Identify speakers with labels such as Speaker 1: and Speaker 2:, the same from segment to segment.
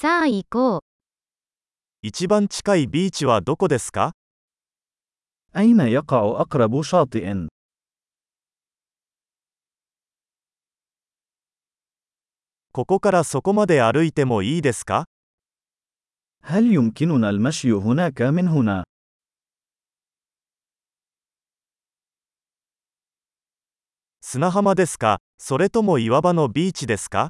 Speaker 1: さあ行こう。
Speaker 2: 一番近いビーチはどこですか
Speaker 3: أين يقع أقرب شاطئ؟
Speaker 2: ここからそこまで歩いてもいいですか
Speaker 3: هل يمكننا المشي هناك من هنا؟
Speaker 2: 砂浜ですかそれとも岩場のビーチですか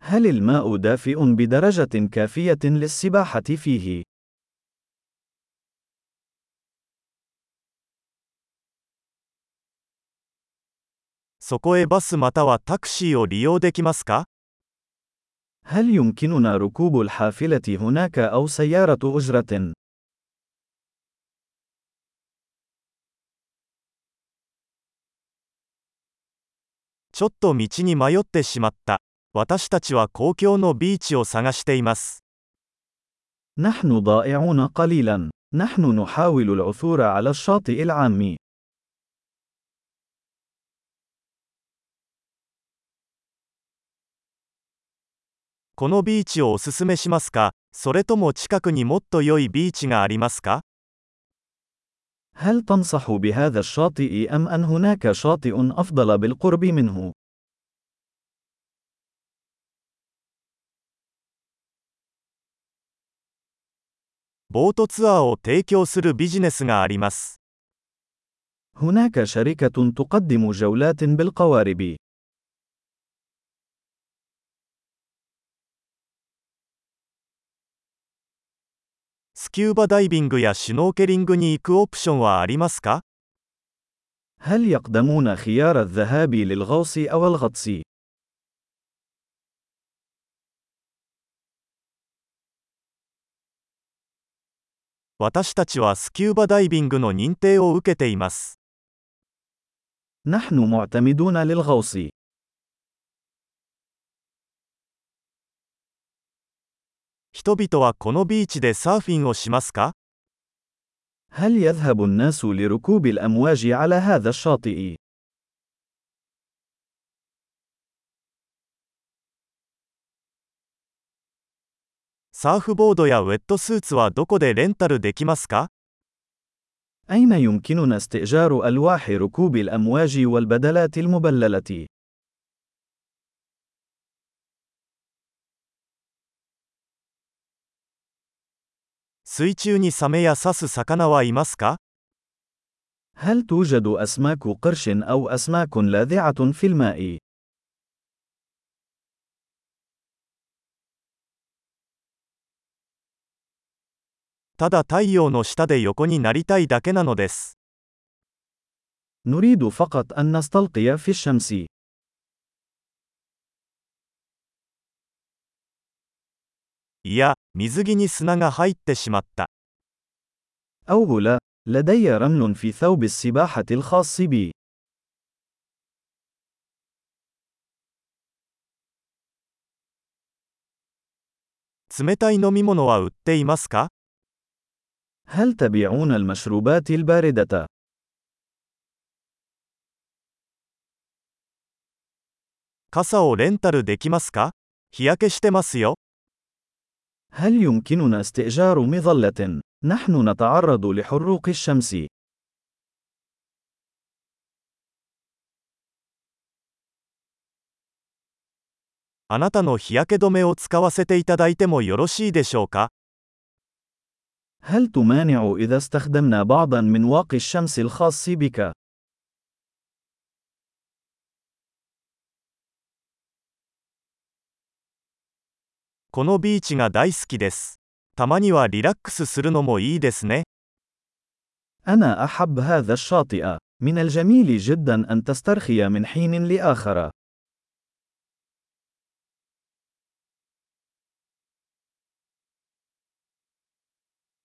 Speaker 3: هل الماء دافئ بدرجة كافية للسباحة فيه؟
Speaker 2: そこへバスまたはタクシーを利用できますか
Speaker 3: هل يمكننا ركوب الحافلة هناك أو سيارة أجرة؟
Speaker 2: ちょっと道に迷ってしまった。 私たちは公共のビーチを探しています。
Speaker 3: نحن ضائعون قليلا. نحن نحاول العثور على الشاطئ العام.
Speaker 2: このビーチをおすすめしますかそれとも近くにもっと良いビーチがありますか
Speaker 3: هل تنصح بهذا الشاطئ أم أن هناك شاطئ أفضل بالقرب منه؟
Speaker 2: ボートツアーを提供するビジネスがあります。
Speaker 3: هناك شركة تقدم جولات بالقوارب.
Speaker 2: スキューバダイビングやシュノーケリングに行くオプションはありますか
Speaker 3: هل يقدمون خيار الذهاب للغوص أو الغطس؟
Speaker 2: 私たちはスキューバダイビングの認定を受けています。
Speaker 3: نحن معتمدون للغوص.
Speaker 2: 人々はこのビーチでサーフィンをしますか
Speaker 3: هل يذهب الناس لركوب الأمواج على هذا الشاطئ؟
Speaker 2: サーフボードやウェットスーツはどこでレンタルできますか
Speaker 3: أين يمكننا استئجار ألواح ركوب الأمواج والبدلات المبللة؟
Speaker 2: 水中にサメや刺す魚はいますか
Speaker 3: هل توجد أسماك قرش أو أسماك لاذعة في الماء؟
Speaker 2: ただ太陽の下で横になりたいだけなのです。
Speaker 3: نريد فقط أن نستلقي في الشمس.
Speaker 2: いや、水着に砂が入ってしまった。
Speaker 3: أو لا، لدي رمل في ثوب السباحة الخاص بي.
Speaker 2: 冷たい飲み物は売っていますか
Speaker 3: هل تبيعون المشروبات الباردة؟
Speaker 2: 傘をレンタルできますか日焼けしてますよ。
Speaker 3: هل يمكننا استئجار مظلة؟ نحن نتعرض لحروق الشمس.
Speaker 2: あなたの日焼け止めを使わせていただいてもよろしいでしょうか
Speaker 3: هل تمانع إذا استخدمنا بعضا من واقي الشمس الخاص بك؟
Speaker 2: このビーチが大好きです。たまにはリラックスするのもいいですね。
Speaker 3: أنا أحب هذا الشاطئ. من الجميل جدا أن تسترخي من حين لآخر.